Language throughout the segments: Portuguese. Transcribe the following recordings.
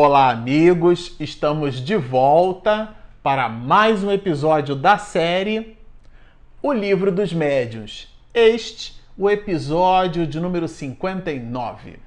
Olá, amigos! Estamos de volta para mais um episódio da série O Livro dos Médiuns. Este, o episódio de número 59.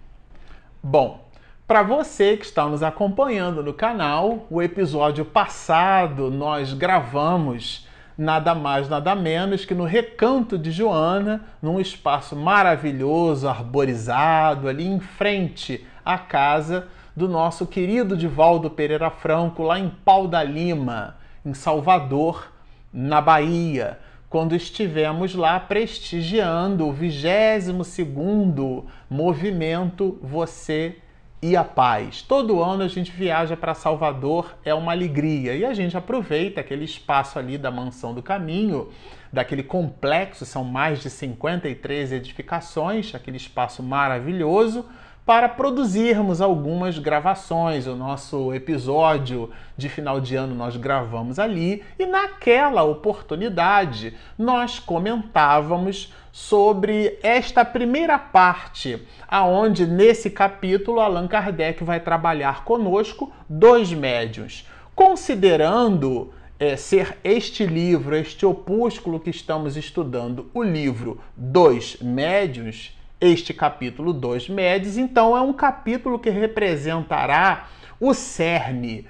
Bom, para você que está nos acompanhando no canal, o episódio passado nós gravamos nada mais, nada menos que no Recanto de Joana, num espaço maravilhoso, arborizado, ali em frente à casa do nosso querido Divaldo Pereira Franco, lá em Pau da Lima, em Salvador, na Bahia, quando estivemos lá prestigiando o 22º movimento Você e a Paz. Todo ano a gente viaja para Salvador, é uma alegria, e a gente aproveita aquele espaço ali da Mansão do Caminho, daquele complexo, são mais de 53 edificações, aquele espaço maravilhoso, para produzirmos algumas gravações. O nosso episódio de final de ano nós gravamos ali e naquela oportunidade nós comentávamos sobre esta primeira parte, aonde nesse capítulo Allan Kardec vai trabalhar conosco dois médios, considerando é, ser este livro, este opúsculo que estamos estudando, o livro Dois Médios, este capítulo 2 Médios, então é um capítulo que representará o cerne.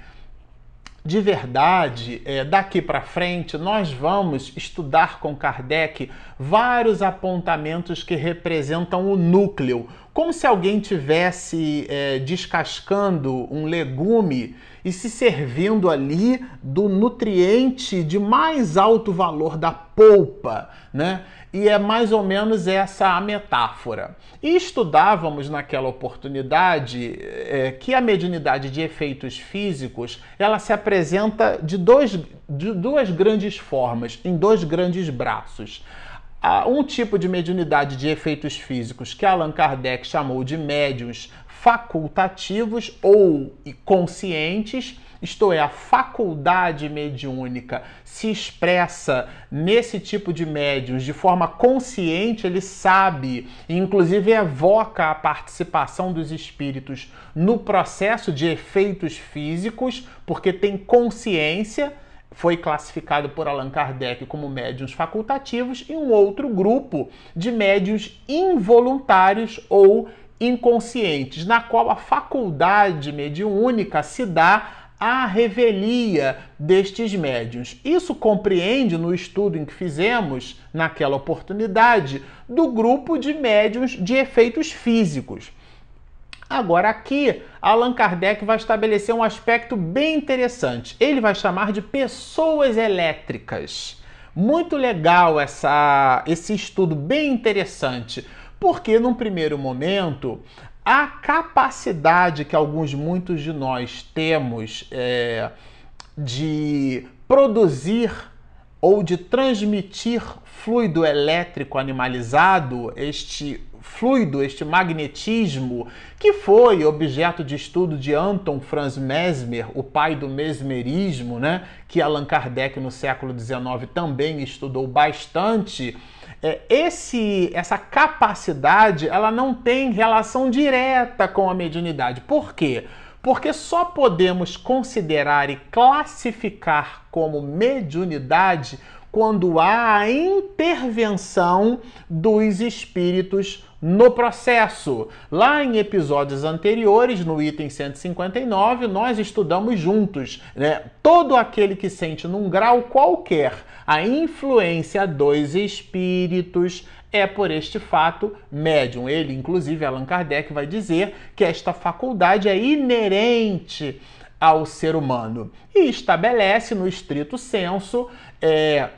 De verdade, é, daqui para frente, nós vamos estudar com Kardec vários apontamentos que representam o núcleo, como se alguém tivesse é, descascando um legume e se servindo ali do nutriente de mais alto valor da polpa, né? e é mais ou menos essa a metáfora. E estudávamos naquela oportunidade é, que a mediunidade de efeitos físicos ela se apresenta de, dois, de duas grandes formas, em dois grandes braços. Há um tipo de mediunidade de efeitos físicos que Allan Kardec chamou de médiums facultativos ou conscientes isto é, a faculdade mediúnica se expressa nesse tipo de médiums de forma consciente, ele sabe, e inclusive evoca a participação dos espíritos no processo de efeitos físicos, porque tem consciência foi classificado por Allan Kardec como médiums facultativos e um outro grupo de médiums involuntários ou inconscientes, na qual a faculdade mediúnica se dá a revelia destes médiuns. Isso compreende no estudo em que fizemos naquela oportunidade do grupo de médiuns de efeitos físicos. Agora aqui, Allan Kardec vai estabelecer um aspecto bem interessante. Ele vai chamar de pessoas elétricas. Muito legal essa, esse estudo, bem interessante, porque num primeiro momento a capacidade que alguns, muitos de nós temos é, de produzir ou de transmitir fluido elétrico animalizado, este fluido, este magnetismo, que foi objeto de estudo de Anton Franz Mesmer, o pai do mesmerismo, né, que Allan Kardec no século XIX também estudou bastante é, esse, essa capacidade ela não tem relação direta com a mediunidade. Por quê? Porque só podemos considerar e classificar como mediunidade quando há a intervenção dos espíritos no processo. Lá em episódios anteriores, no item 159, nós estudamos juntos, né? Todo aquele que sente num grau qualquer a influência dos espíritos é por este fato médium. Ele, inclusive, Allan Kardec vai dizer que esta faculdade é inerente ao ser humano e estabelece no estrito senso é,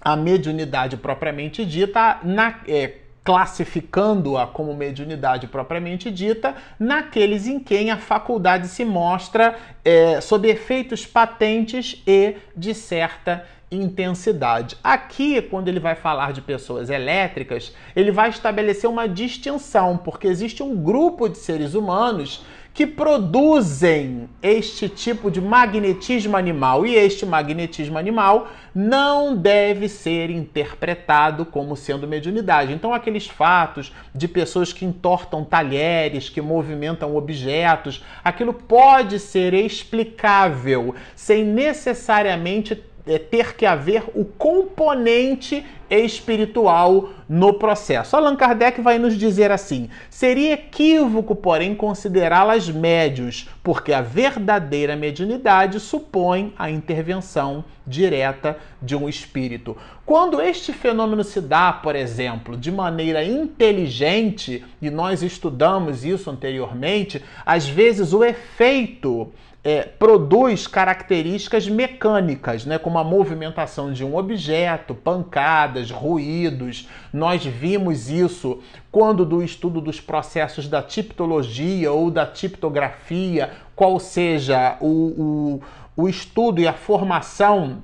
a mediunidade propriamente dita na, é, classificando-a como mediunidade propriamente dita, naqueles em quem a faculdade se mostra é, sob efeitos patentes e de certa intensidade. Aqui, quando ele vai falar de pessoas elétricas, ele vai estabelecer uma distinção, porque existe um grupo de seres humanos que produzem este tipo de magnetismo animal. E este magnetismo animal não deve ser interpretado como sendo mediunidade. Então, aqueles fatos de pessoas que entortam talheres, que movimentam objetos, aquilo pode ser explicável sem necessariamente ter que haver o componente espiritual no processo. Allan Kardec vai nos dizer assim: seria equívoco, porém, considerá-las médios, porque a verdadeira mediunidade supõe a intervenção direta de um espírito. Quando este fenômeno se dá, por exemplo, de maneira inteligente, e nós estudamos isso anteriormente, às vezes o efeito é, produz características mecânicas, né, como a movimentação de um objeto, pancadas, ruídos. Nós vimos isso quando do estudo dos processos da tipologia ou da tiptografia, qual seja o, o, o estudo e a formação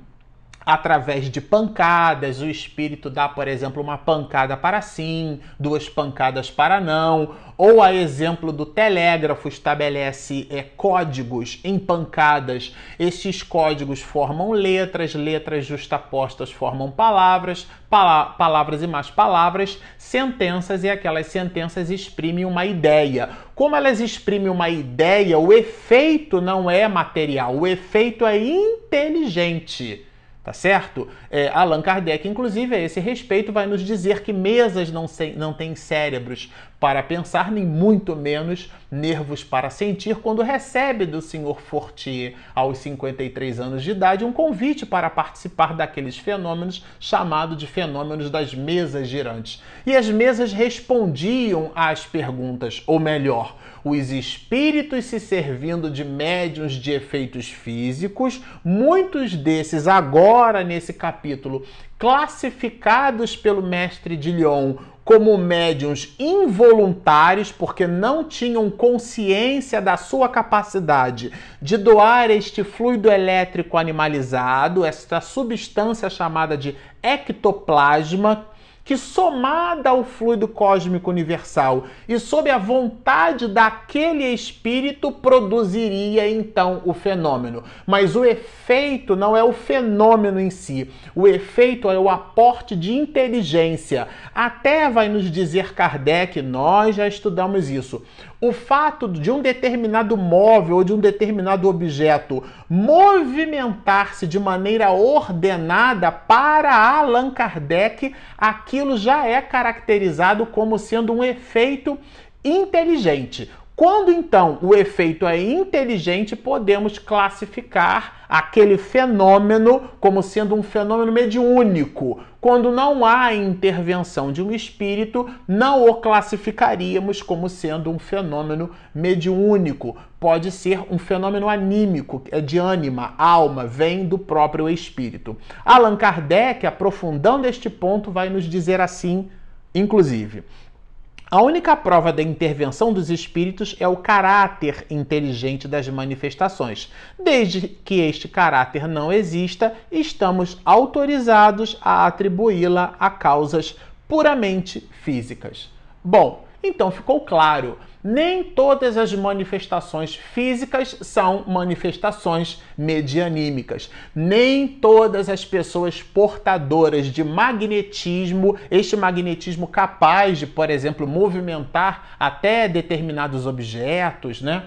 através de pancadas. O espírito dá, por exemplo, uma pancada para sim, duas pancadas para não. Ou a exemplo do telégrafo estabelece é, códigos em pancadas. Esses códigos formam letras, letras justapostas formam palavras, pala palavras e mais palavras, sentenças e aquelas sentenças exprimem uma ideia. Como elas exprimem uma ideia, o efeito não é material, o efeito é inteligente tá certo? É, Allan Kardec, inclusive, a esse respeito, vai nos dizer que mesas não, se, não têm cérebros para pensar, nem muito menos nervos para sentir, quando recebe do Sr. Fortier, aos 53 anos de idade, um convite para participar daqueles fenômenos chamado de fenômenos das mesas girantes. E as mesas respondiam às perguntas, ou melhor, os espíritos se servindo de médiums de efeitos físicos, muitos desses agora nesse capítulo classificados pelo mestre de Lyon como médiums involuntários, porque não tinham consciência da sua capacidade de doar este fluido elétrico animalizado, esta substância chamada de ectoplasma, que somada ao fluido cósmico universal e sob a vontade daquele espírito produziria então o fenômeno. Mas o efeito não é o fenômeno em si, o efeito é o aporte de inteligência. Até vai nos dizer Kardec, nós já estudamos isso o fato de um determinado móvel ou de um determinado objeto movimentar-se de maneira ordenada para Allan Kardec, aquilo já é caracterizado como sendo um efeito inteligente. Quando então o efeito é inteligente, podemos classificar aquele fenômeno como sendo um fenômeno mediúnico. Quando não há intervenção de um espírito, não o classificaríamos como sendo um fenômeno mediúnico. Pode ser um fenômeno anímico, é de ânima, alma, vem do próprio espírito. Allan Kardec, aprofundando este ponto, vai nos dizer assim, inclusive. A única prova da intervenção dos espíritos é o caráter inteligente das manifestações. Desde que este caráter não exista, estamos autorizados a atribuí-la a causas puramente físicas. Bom, então ficou claro nem todas as manifestações físicas são manifestações medianímicas. Nem todas as pessoas portadoras de magnetismo, este magnetismo capaz de, por exemplo, movimentar até determinados objetos, né?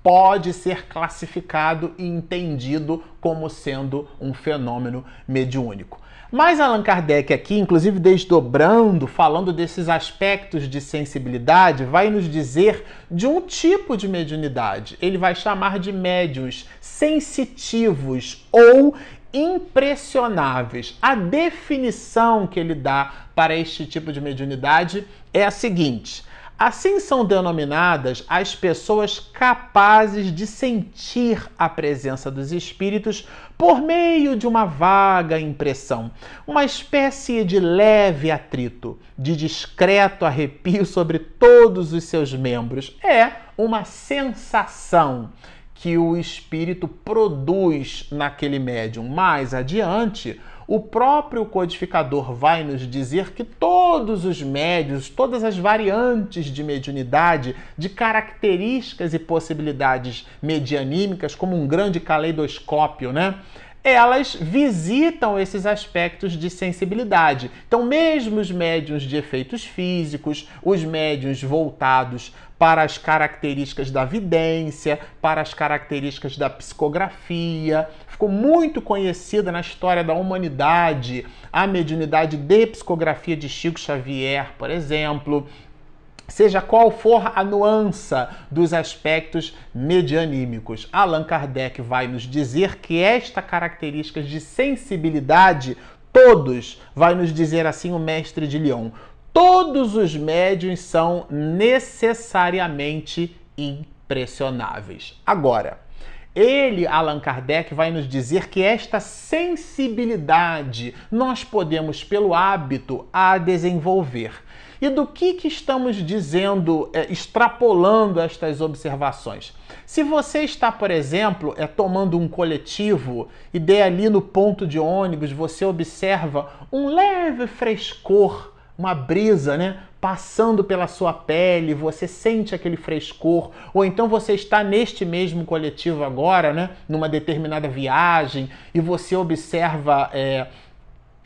Pode ser classificado e entendido como sendo um fenômeno mediúnico. Mas Allan Kardec aqui, inclusive desdobrando, falando desses aspectos de sensibilidade, vai nos dizer de um tipo de mediunidade. Ele vai chamar de médios sensitivos ou impressionáveis. A definição que ele dá para este tipo de mediunidade é a seguinte: Assim são denominadas as pessoas capazes de sentir a presença dos espíritos por meio de uma vaga impressão, uma espécie de leve atrito, de discreto arrepio sobre todos os seus membros. É uma sensação que o espírito produz naquele médium. Mais adiante, o próprio codificador vai nos dizer que todos os médios, todas as variantes de mediunidade, de características e possibilidades medianímicas, como um grande caleidoscópio, né? elas visitam esses aspectos de sensibilidade. Então, mesmo os médiums de efeitos físicos, os médiums voltados para as características da vidência, para as características da psicografia, ficou muito conhecida na história da humanidade a mediunidade de psicografia de Chico Xavier, por exemplo seja qual for a nuance dos aspectos medianímicos. Allan Kardec vai nos dizer que esta característica de sensibilidade, todos, vai nos dizer assim o mestre de Lyon, todos os médiums são necessariamente impressionáveis. Agora, ele, Allan Kardec, vai nos dizer que esta sensibilidade nós podemos, pelo hábito, a desenvolver. E do que, que estamos dizendo, é, extrapolando estas observações? Se você está, por exemplo, é, tomando um coletivo e de ali no ponto de ônibus você observa um leve frescor, uma brisa, né? Passando pela sua pele, você sente aquele frescor, ou então você está neste mesmo coletivo agora, né? Numa determinada viagem e você observa. É,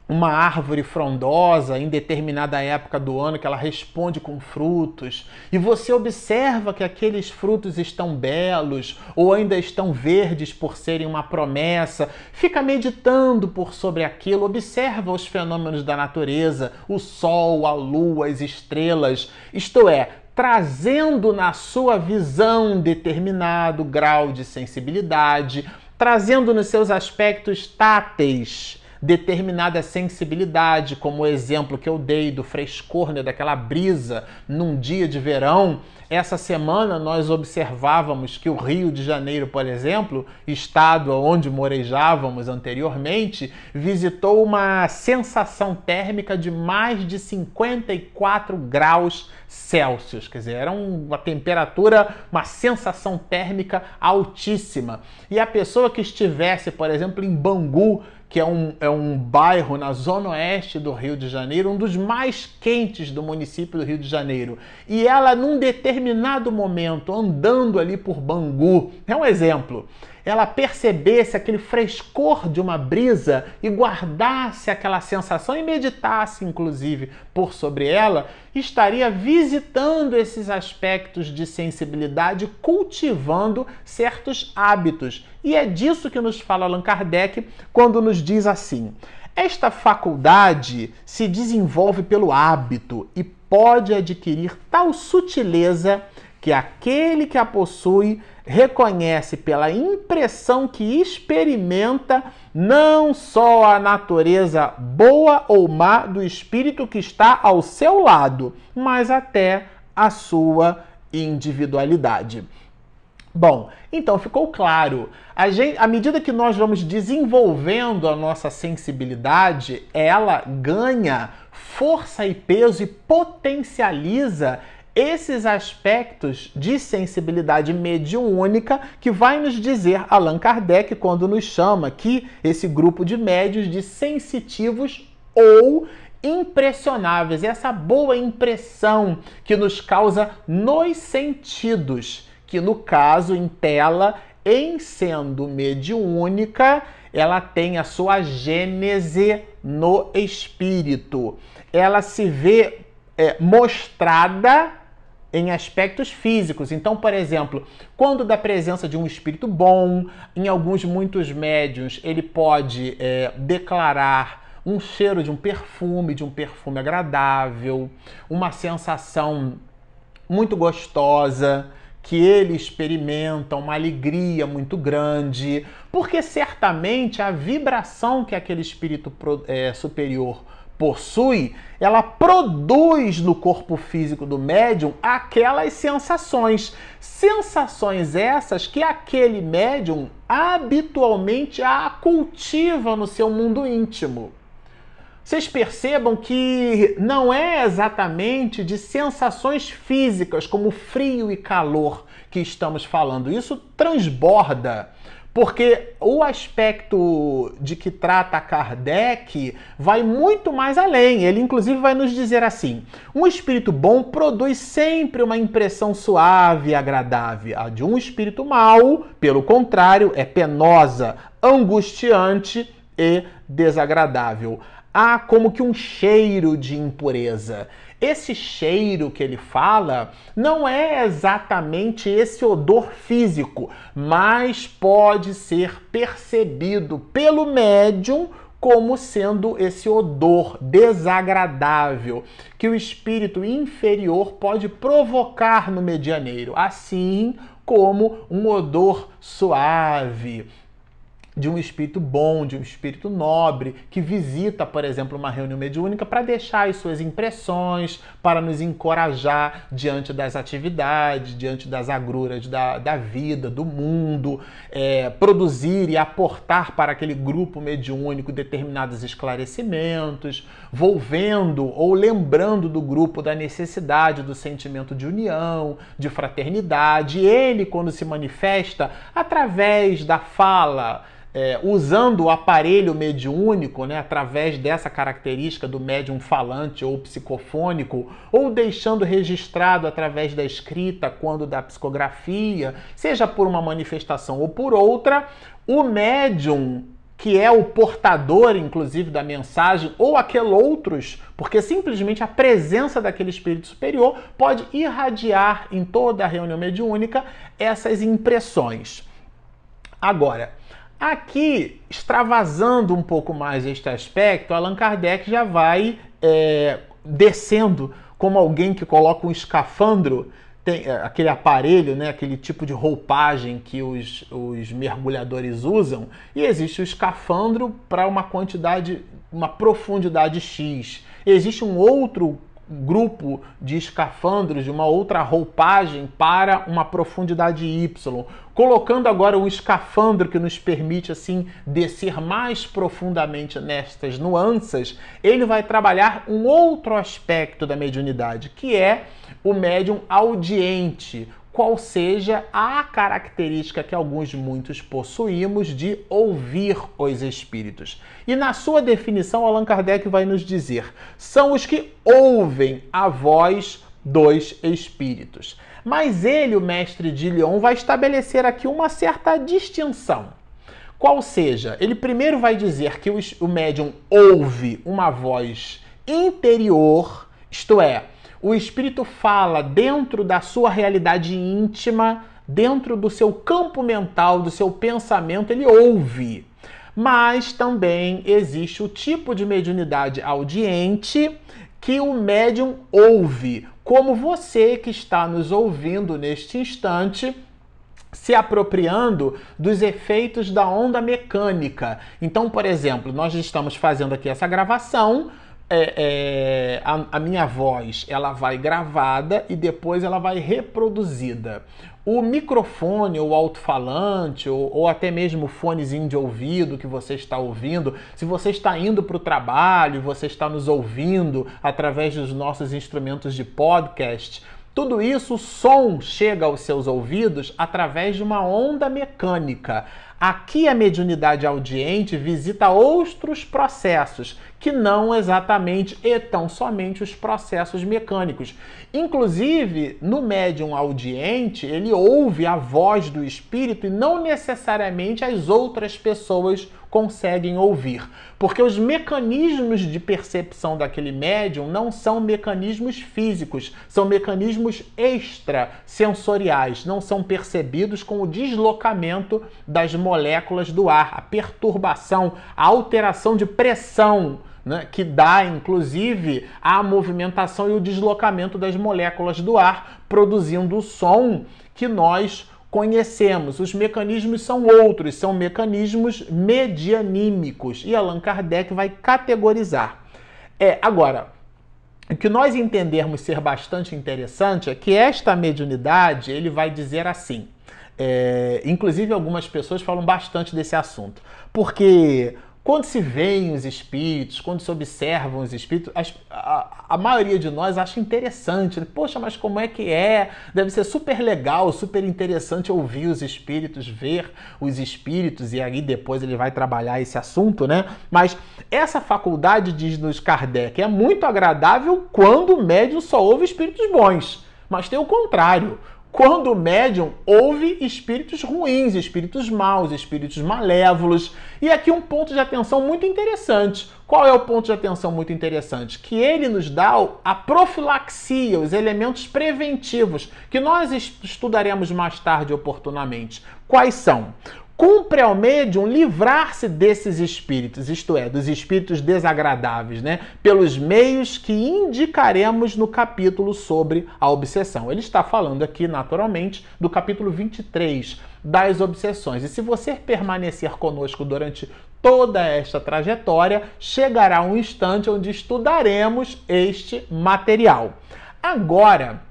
uma árvore frondosa em determinada época do ano que ela responde com frutos, e você observa que aqueles frutos estão belos ou ainda estão verdes por serem uma promessa, fica meditando por sobre aquilo, observa os fenômenos da natureza, o sol, a lua, as estrelas, isto é, trazendo na sua visão determinado grau de sensibilidade, trazendo nos seus aspectos táteis determinada sensibilidade, como o exemplo que eu dei do frescor, né, daquela brisa num dia de verão. Essa semana nós observávamos que o Rio de Janeiro, por exemplo, estado onde morejávamos anteriormente, visitou uma sensação térmica de mais de 54 graus Celsius, quer dizer, era uma temperatura, uma sensação térmica altíssima. E a pessoa que estivesse, por exemplo, em Bangu, que é um, é um bairro na zona oeste do Rio de Janeiro, um dos mais quentes do município do Rio de Janeiro. E ela, num determinado momento, andando ali por Bangu, é um exemplo, ela percebesse aquele frescor de uma brisa e guardasse aquela sensação e meditasse, inclusive, por sobre ela, estaria visitando esses aspectos de sensibilidade, cultivando certos hábitos. E é disso que nos fala Allan Kardec quando nos diz assim. Esta faculdade se desenvolve pelo hábito e pode adquirir tal sutileza que aquele que a possui reconhece pela impressão que experimenta não só a natureza boa ou má do espírito que está ao seu lado, mas até a sua individualidade. Bom, então ficou claro. Gente, à medida que nós vamos desenvolvendo a nossa sensibilidade, ela ganha força e peso e potencializa esses aspectos de sensibilidade mediúnica que vai nos dizer Allan Kardec quando nos chama aqui esse grupo de médios de sensitivos ou impressionáveis, essa boa impressão que nos causa nos sentidos, que no caso em tela, em sendo mediúnica, ela tem a sua gênese no espírito. Ela se vê é, mostrada em aspectos físicos. Então, por exemplo, quando da presença de um espírito bom, em alguns muitos médios, ele pode é, declarar um cheiro de um perfume, de um perfume agradável, uma sensação muito gostosa que ele experimenta, uma alegria muito grande, porque certamente a vibração que aquele espírito é, superior possui, ela produz no corpo físico do médium aquelas sensações. Sensações essas que aquele médium habitualmente a cultiva no seu mundo íntimo. Vocês percebam que não é exatamente de sensações físicas como frio e calor que estamos falando. Isso transborda Porque o aspecto de que trata Kardec vai muito mais além. Ele, inclusive, vai nos dizer assim: um espírito bom produz sempre uma impressão suave e agradável. A de um espírito mau, pelo contrário, é penosa, angustiante e desagradável. Há como que um cheiro de impureza. Esse cheiro que ele fala não é exatamente esse odor físico, mas pode ser percebido pelo médium como sendo esse odor desagradável que o espírito inferior pode provocar no medianeiro, assim como um odor suave, de um espírito bom, de um espírito nobre, que visita, por exemplo, uma reunião mediúnica para deixar as suas impressões, para nos encorajar diante das atividades, diante das agruras da, da vida, do mundo, é, produzir e aportar para aquele grupo mediúnico determinados esclarecimentos, volvendo ou lembrando do grupo da necessidade do sentimento de união, de fraternidade. Ele, quando se manifesta através da fala, é, usando o aparelho mediúnico, né, através dessa característica do médium falante ou psicofônico, ou deixando registrado através da escrita, quando da psicografia, seja por uma manifestação ou por outra, o médium que é o portador, inclusive, da mensagem, ou aquele outros, porque simplesmente a presença daquele espírito superior pode irradiar em toda a reunião mediúnica essas impressões. Agora, Aqui, extravasando um pouco mais este aspecto, Allan Kardec já vai é, descendo como alguém que coloca um escafandro, tem, é, aquele aparelho, né, aquele tipo de roupagem que os, os mergulhadores usam, e existe o escafandro para uma quantidade, uma profundidade X. Existe um outro grupo de escafandros, de uma outra roupagem para uma profundidade Y, colocando agora o escafandro que nos permite assim descer mais profundamente nestas nuances, ele vai trabalhar um outro aspecto da mediunidade, que é o médium audiente, qual seja a característica que alguns muitos possuímos de ouvir os espíritos. E na sua definição, Allan Kardec vai nos dizer: são os que ouvem a voz dos espíritos. Mas ele, o mestre de Lyon, vai estabelecer aqui uma certa distinção. Qual seja, ele primeiro vai dizer que o médium ouve uma voz interior, isto é, o espírito fala dentro da sua realidade íntima, dentro do seu campo mental, do seu pensamento, ele ouve. Mas também existe o tipo de mediunidade audiente que o médium ouve, como você que está nos ouvindo neste instante se apropriando dos efeitos da onda mecânica. Então, por exemplo, nós estamos fazendo aqui essa gravação, é, é, a, a, minha voz ela vai gravada e depois ela vai reproduzida. O microfone, o alto-falante, ou, ou, até mesmo o fonezinho de ouvido que você está ouvindo, se você está indo para o trabalho, você está nos ouvindo através dos nossos instrumentos de podcast, tudo isso, o som chega aos seus ouvidos através de uma onda mecânica. Aqui a mediunidade audiente visita outros processos que não exatamente e tão somente os processos mecânicos. Inclusive, no médium audiente, ele ouve a voz do espírito e não necessariamente as outras pessoas conseguem ouvir, porque os mecanismos de percepção daquele médium não são mecanismos físicos, são mecanismos extrasensoriais, não são percebidos com o deslocamento das moléculas do ar, a perturbação, a alteração de pressão né, que dá inclusive a movimentação e o deslocamento das moléculas do ar, produzindo o som que nós conhecemos. Os mecanismos são outros, são mecanismos medianímicos e Allan Kardec vai categorizar. É, agora, o que nós entendermos ser bastante interessante é que esta mediunidade ele vai dizer assim. É, inclusive algumas pessoas falam bastante desse assunto, porque Quando se veem os espíritos, quando se observam os espíritos, as, a, a, maioria de nós acha interessante. Poxa, mas como é que é? Deve ser super legal, super interessante ouvir os espíritos, ver os espíritos, e aí depois ele vai trabalhar esse assunto, né? Mas essa faculdade, diz-nos Kardec, é muito agradável quando o médium só ouve espíritos bons. Mas tem o contrário quando o médium ouve espíritos ruins, espíritos maus, espíritos malévolos. E aqui um ponto de atenção muito interessante. Qual é o ponto de atenção muito interessante? Que ele nos dá a profilaxia, os elementos preventivos, que nós estudaremos mais tarde oportunamente. Quais são? Cumpre ao médium livrar-se desses espíritos, isto é, dos espíritos desagradáveis, né? Pelos meios que indicaremos no capítulo sobre a obsessão. Ele está falando aqui, naturalmente, do capítulo 23 das obsessões. E se você permanecer conosco durante toda esta trajetória, chegará um instante onde estudaremos este material. Agora,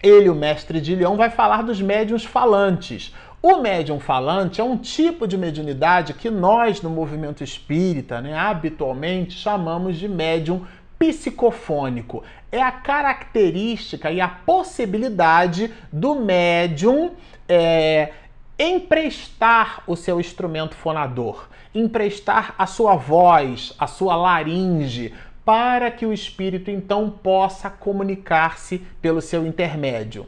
ele, o mestre de Leão, vai falar dos médiuns falantes. O médium falante é um tipo de mediunidade que nós, no movimento espírita, né, habitualmente chamamos de médium psicofônico. É a característica e a possibilidade do médium é, emprestar o seu instrumento fonador, emprestar a sua voz, a sua laringe, para que o espírito então possa comunicar-se pelo seu intermédio.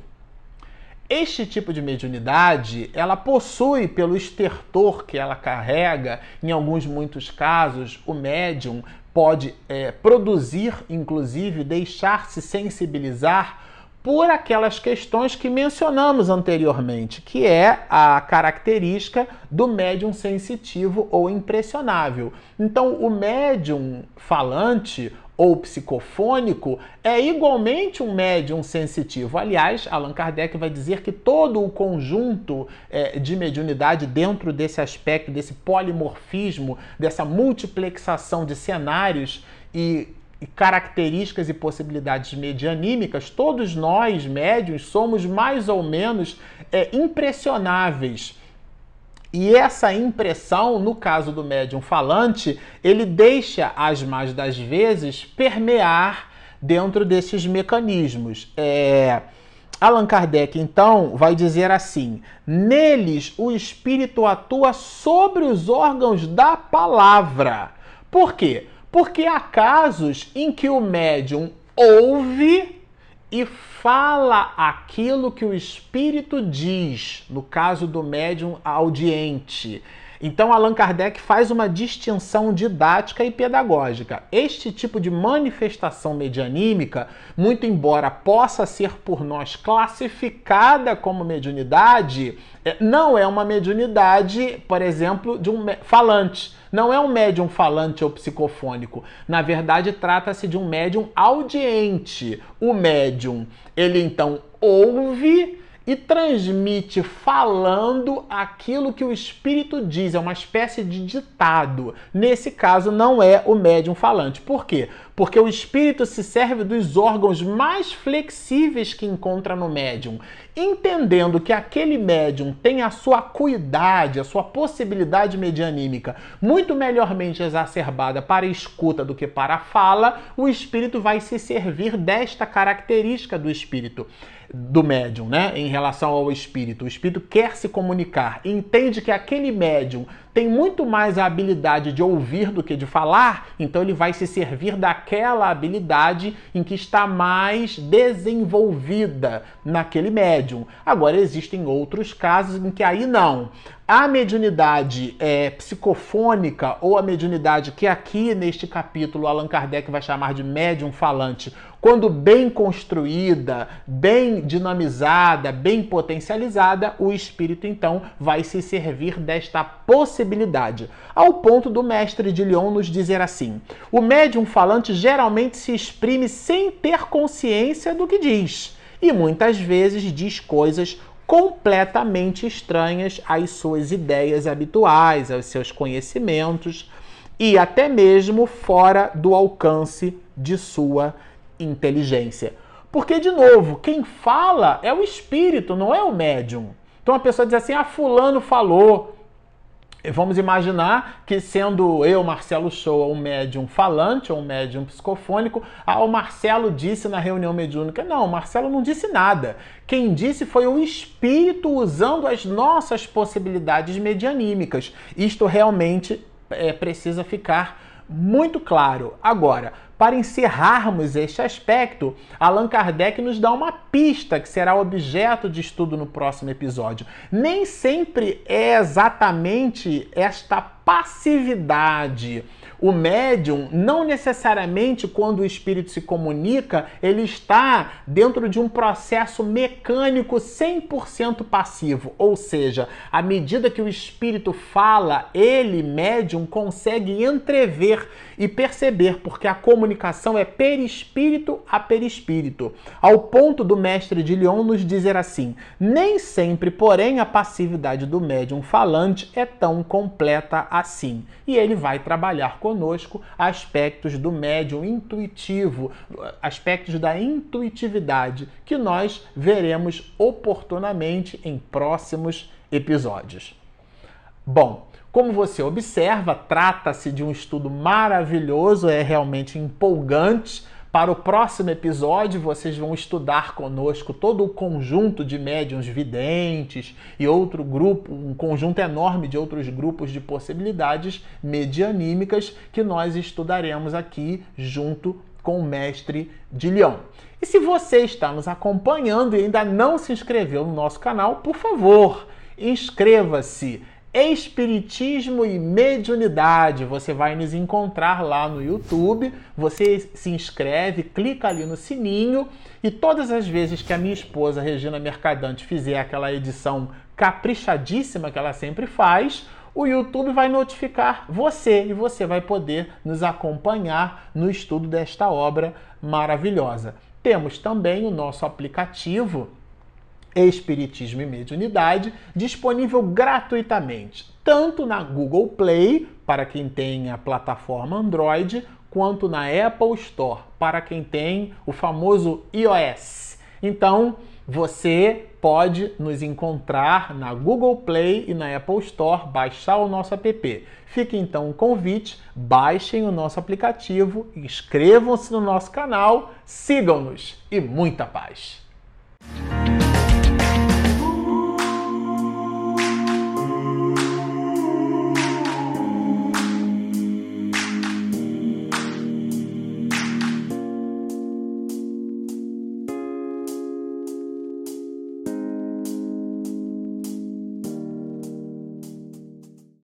Este tipo de mediunidade, ela possui pelo estertor que ela carrega, em alguns muitos casos, o médium pode é, produzir, inclusive, deixar-se sensibilizar por aquelas questões que mencionamos anteriormente, que é a característica do médium sensitivo ou impressionável. Então, o médium falante ou psicofônico é igualmente um médium sensitivo. Aliás, Allan Kardec vai dizer que todo o conjunto é, de mediunidade dentro desse aspecto, desse polimorfismo, dessa multiplexação de cenários e e características e possibilidades medianímicas, todos nós, médios, somos mais ou menos é, impressionáveis e essa impressão, no caso do médium falante, ele deixa, as mais das vezes, permear dentro desses mecanismos. É... Allan Kardec, então, vai dizer assim: neles o espírito atua sobre os órgãos da palavra. Por quê? Porque há casos em que o médium ouve e fala aquilo que o espírito diz, no caso do médium audiente. Então, Allan Kardec faz uma distinção didática e pedagógica. Este tipo de manifestação medianímica, muito embora possa ser por nós classificada como mediunidade, é, não é uma mediunidade, por exemplo, de um falante. Não é um médium falante ou psicofônico. Na verdade, trata-se de um médium audiente. O médium, ele então ouve e transmite falando aquilo que o espírito diz, é uma espécie de ditado. Nesse caso, não é o médium falante. Por quê? Porque o espírito se serve dos órgãos mais flexíveis que encontra no médium, entendendo que aquele médium tem a sua acuidade, a sua possibilidade medianímica muito melhormente exacerbada para escuta do que para fala, o espírito vai se servir desta característica do espírito do médium, né, em relação ao espírito. O espírito quer se comunicar, entende que aquele médium tem muito mais a habilidade de ouvir do que de falar, então ele vai se servir daquela habilidade em que está mais desenvolvida naquele médium. Agora existem outros casos em que aí não. A mediunidade é, psicofônica ou a mediunidade que aqui neste capítulo Allan Kardec vai chamar de médium falante, quando bem construída, bem dinamizada, bem potencializada, o espírito então vai se servir desta possibilidade, ao ponto do mestre de Lyon nos dizer assim: o médium falante geralmente se exprime sem ter consciência do que diz e muitas vezes diz coisas completamente estranhas às suas ideias habituais, aos seus conhecimentos e até mesmo fora do alcance de sua inteligência. Porque, de novo, quem fala é o espírito, não é o médium. Então a pessoa diz assim: ah, Fulano falou. Vamos imaginar que, sendo eu, Marcelo Show, um médium falante ou um médium psicofônico, ah, o Marcelo disse na reunião mediúnica. Não, o Marcelo não disse nada. Quem disse foi o espírito usando as nossas possibilidades medianímicas. Isto realmente é, precisa ficar muito claro. Agora, para encerrarmos este aspecto, Allan Kardec nos dá uma pista que será objeto de estudo no próximo episódio. Nem sempre é exatamente esta passividade o médium, não necessariamente quando o espírito se comunica, ele está dentro de um processo mecânico 100% passivo. Ou seja, à medida que o espírito fala, ele, médium, consegue entrever e perceber, porque a comunicação é perispírito a perispírito. Ao ponto do mestre de Lyon nos dizer assim: nem sempre, porém, a passividade do médium falante é tão completa assim. E ele vai trabalhar conosco aspectos do médium intuitivo, aspectos da intuitividade, que nós veremos oportunamente em próximos episódios. Bom, como você observa, trata-se de um estudo maravilhoso, é realmente empolgante para o próximo episódio, vocês vão estudar conosco todo o conjunto de médiums videntes e outro grupo, um conjunto enorme de outros grupos de possibilidades medianímicas que nós estudaremos aqui junto com o mestre de Leão. E se você está nos acompanhando e ainda não se inscreveu no nosso canal, por favor, inscreva-se Espiritismo e Mediunidade. Você vai nos encontrar lá no YouTube. Você se inscreve, clica ali no sininho e todas as vezes que a minha esposa Regina Mercadante fizer aquela edição caprichadíssima que ela sempre faz, o YouTube vai notificar você e você vai poder nos acompanhar no estudo desta obra maravilhosa. Temos também o nosso aplicativo Espiritismo e Mediunidade, disponível gratuitamente, tanto na Google Play, para quem tem a plataforma Android, quanto na Apple Store, para quem tem o famoso iOS. Então, você pode nos encontrar na Google Play e na Apple Store, baixar o nosso app. Fica então o convite, baixem o nosso aplicativo, inscrevam-se no nosso canal, sigam-nos e muita paz!